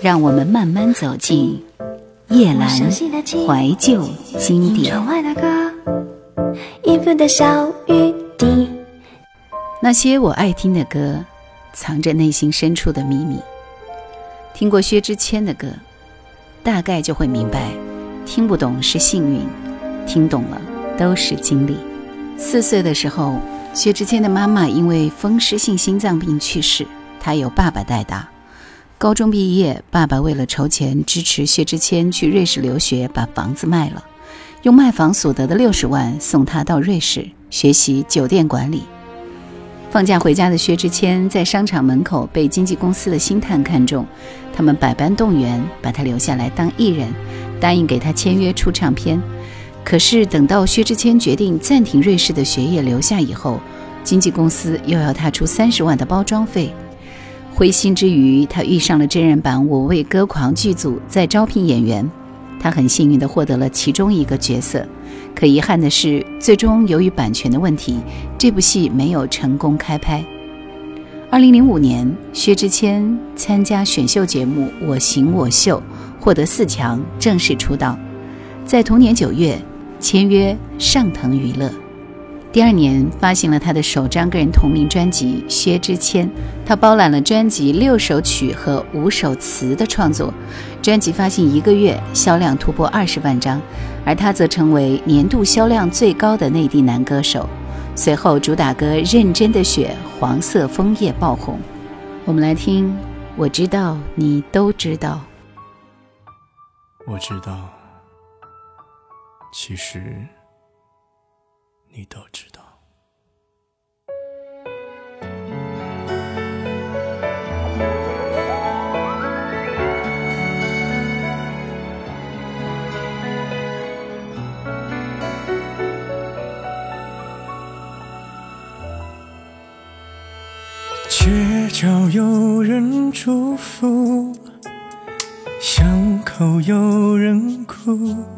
让我们慢慢走进夜阑怀旧经典。那些我爱听的歌，藏着内心深处的秘密。听过薛之谦的歌，大概就会明白，听不懂是幸运，听懂了都是经历。四岁的时候，薛之谦的妈妈因为风湿性心脏病去世，他由爸爸带大。高中毕业，爸爸为了筹钱支持薛之谦去瑞士留学，把房子卖了，用卖房所得的六十万送他到瑞士学习酒店管理。放假回家的薛之谦在商场门口被经纪公司的星探看中，他们百般动员把他留下来当艺人，答应给他签约出唱片。可是等到薛之谦决定暂停瑞士的学业留下以后，经纪公司又要他出三十万的包装费。灰心之余，他遇上了真人版《我为歌狂》剧组在招聘演员，他很幸运地获得了其中一个角色。可遗憾的是，最终由于版权的问题，这部戏没有成功开拍。二零零五年，薛之谦参加选秀节目《我行我秀》，获得四强，正式出道。在同年九月，签约上腾娱乐。第二年发行了他的首张个人同名专辑《薛之谦》，他包揽了专辑六首曲和五首词的创作。专辑发行一个月，销量突破二十万张，而他则成为年度销量最高的内地男歌手。随后，主打歌《认真的雪》《黄色枫叶》爆红。我们来听，我知道你都知道。我知道，其实。你都知道，街角有人祝福，巷口有人哭。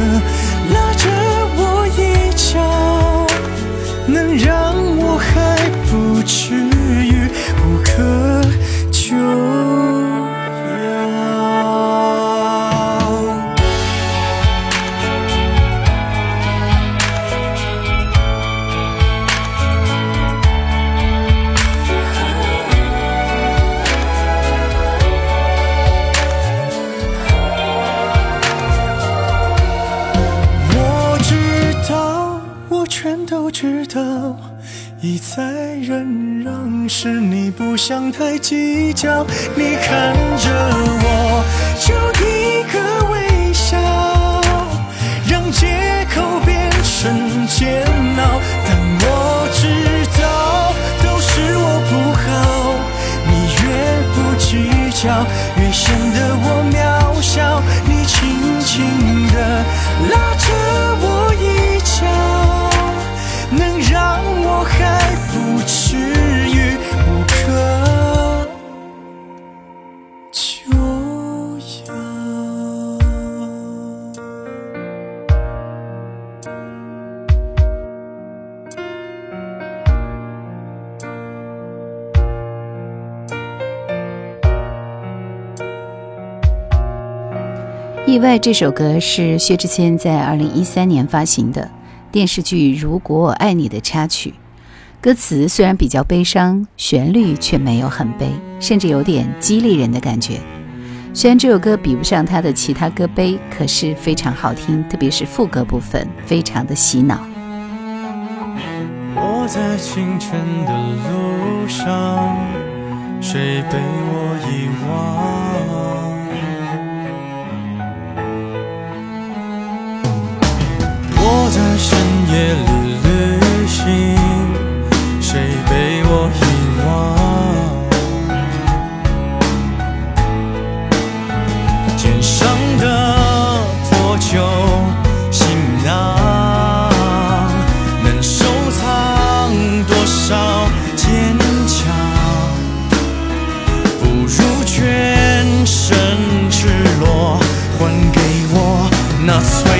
能让着你意外这首歌是薛之谦在二零一三年发行的电视剧如果我爱你的插曲歌词虽然比较悲伤旋律却没有很悲甚至有点激励人的感觉。虽然这首歌比不上他的其他歌悲可是非常好听特别是副歌部分非常的洗脑。我在清晨的路上谁被我遗忘？在深夜里旅行谁被我遗忘肩上的破旧行囊能收藏多少坚强不如全身赤裸还给我那脆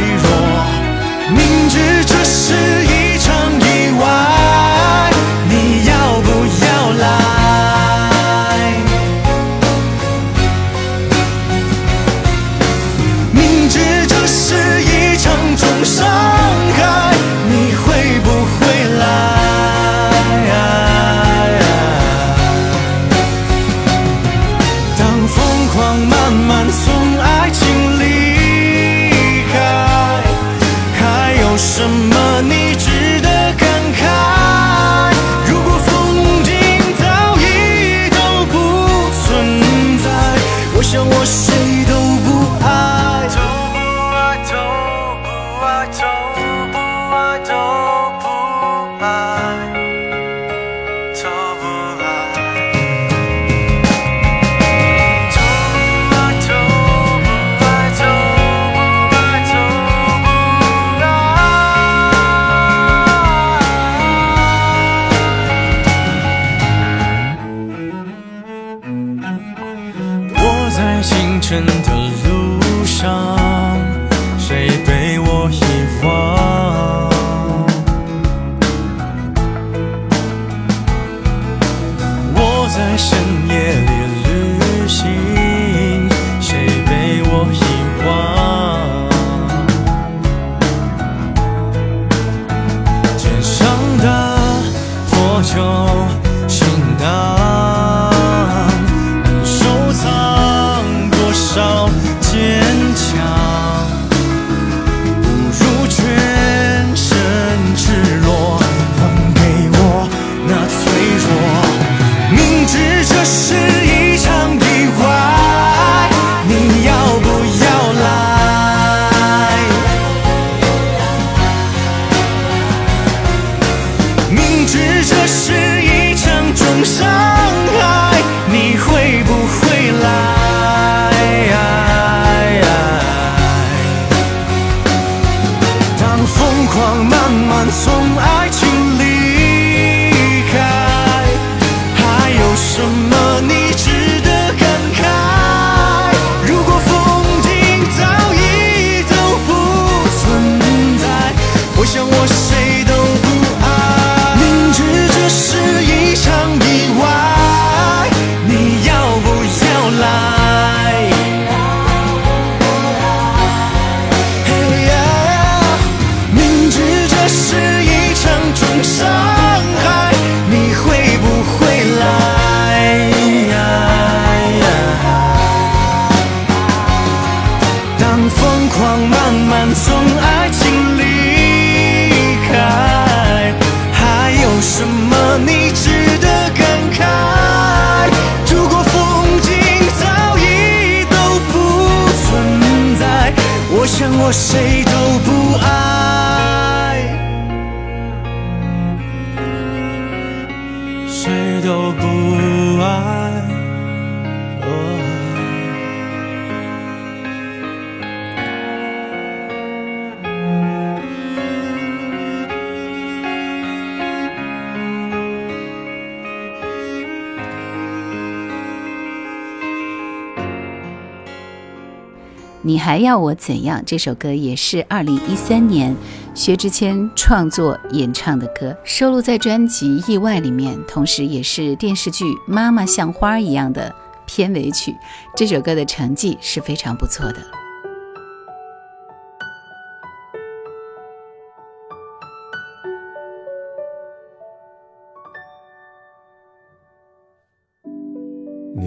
从爱情。还要我怎样？这首歌也是二零一三年薛之谦创作演唱的歌，收录在专辑《意外》里面，同时也是电视剧《妈妈像花一样》的片尾曲。这首歌的成绩是非常不错的。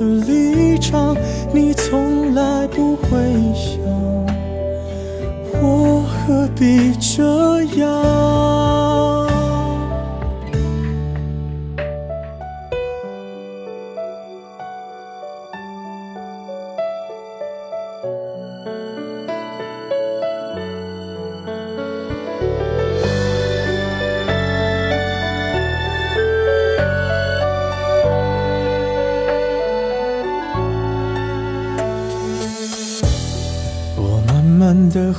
的立场，你从来不会想。我何必这样？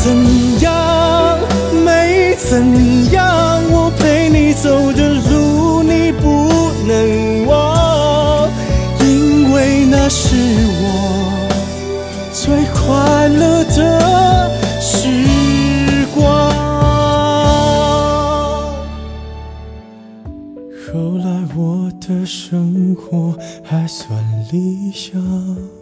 怎样，没怎样，我陪你走的路你不能忘，因为那是我最快乐的时光。后来我的生活还算理想。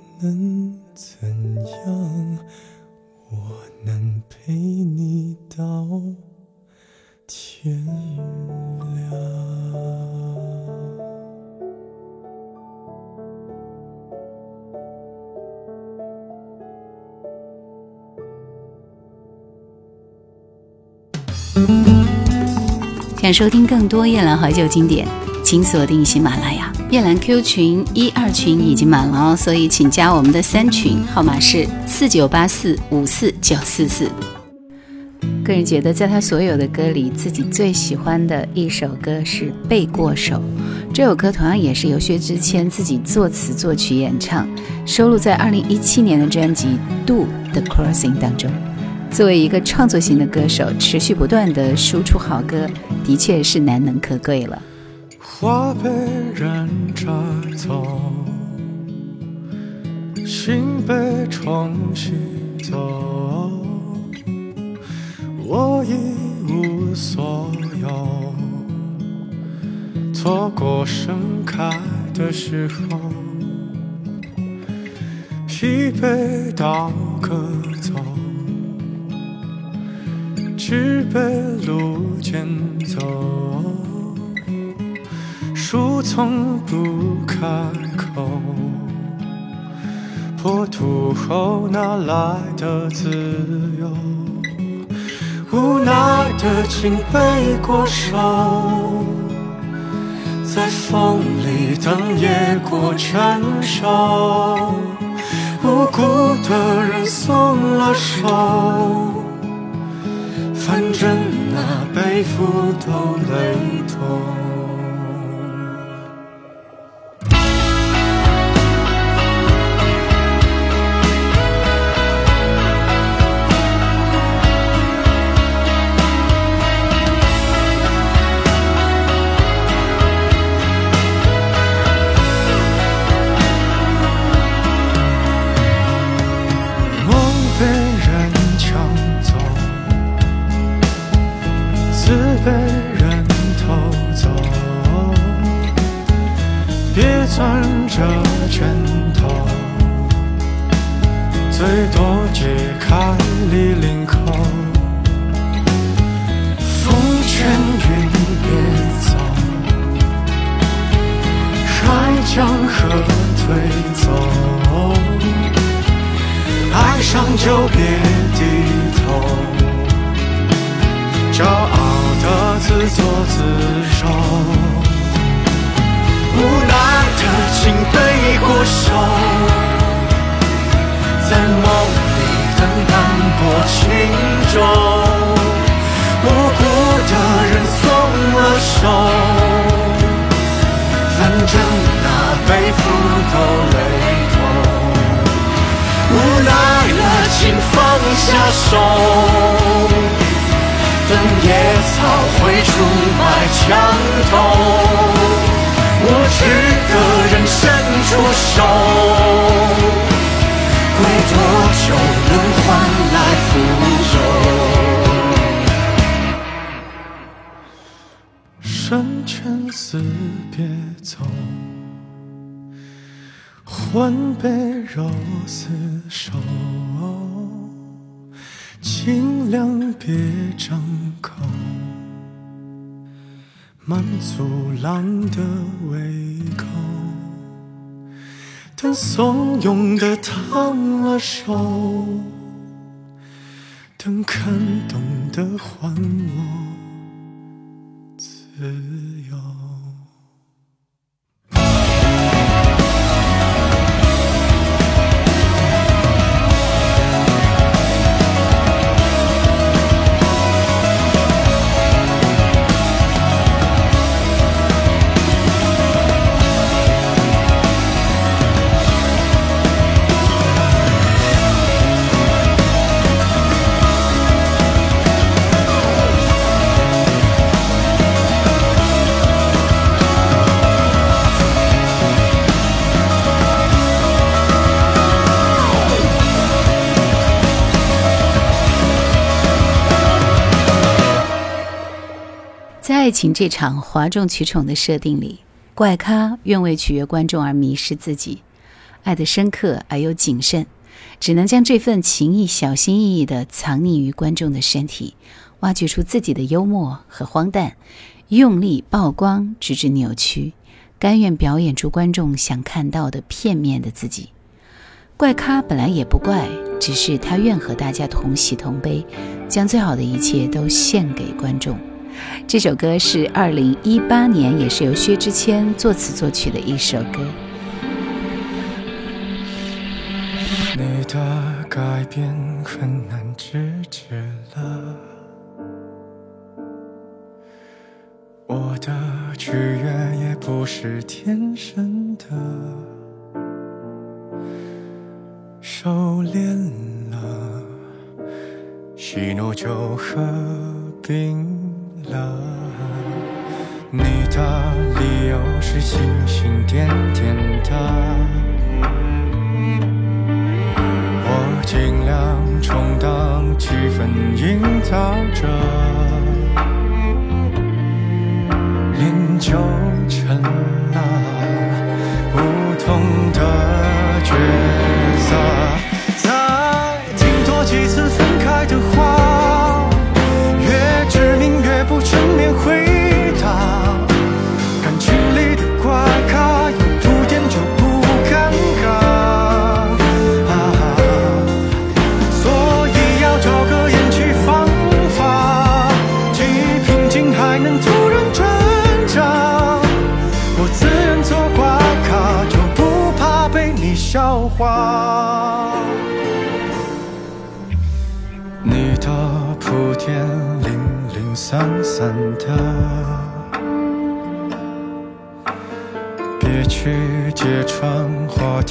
能怎样，我能陪你到。天亮。想收听更多夜兰怀旧经典，请锁定喜马拉雅。夜兰 Q 群一二群已经满了哦，所以请加我们的三群，号码是四九八四五四九四四。个人觉得，在他所有的歌里，自己最喜欢的一首歌是《背过手》。这首歌同样也是由薛之谦自己作词作曲演唱，收录在2017年的专辑《Do the Crossing》当中。作为一个创作型的歌手，持续不断的输出好歌，的确是难能可贵了。花被人摘走，心被冲洗走。我一无所有，错过盛开的时候，疲惫倒戈走，只被路捡走，从不开口，破土后哪来的自由？无奈的，紧背过手，在风里等野过成熟。无辜的人松了手，反正那背负都累攥着拳头，最多解开你领口。风卷云别走，海将河推走。爱上就别低头，骄傲的自作自受。无奈的请背过手，在梦里等斑驳轻舟，无辜的人松了手，反正那背负都累。无奈了，请放下手，等野草会出埋墙头。出手，跪多久能换来富有？生前死别走，魂被肉厮守。尽量别张口，满足狼的胃口。等怂恿的烫了手，等看懂的还我自。由爱情这场哗众取宠的设定里，怪咖愿为取悦观众而迷失自己，爱得深刻而又谨慎，只能将这份情谊小心翼翼地藏匿于观众的身体，挖掘出自己的幽默和荒诞，用力曝光，直至扭曲，甘愿表演出观众想看到的片面的自己。怪咖本来也不怪，只是他愿和大家同喜同悲，将最好的一切都献给观众。这首歌是二零一八年，也是由薛之谦作词作曲的一首歌。你的改变很难制止了，我的取悦也不是天生的。收敛了，喜怒就合并了。你的理由是星星点点的，我尽量充当气氛营造者，脸就成了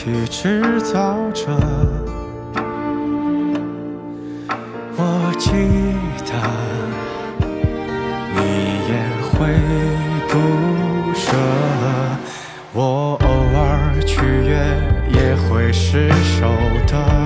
去制造着。我记得你也会不舍，我偶尔取悦也会失手的。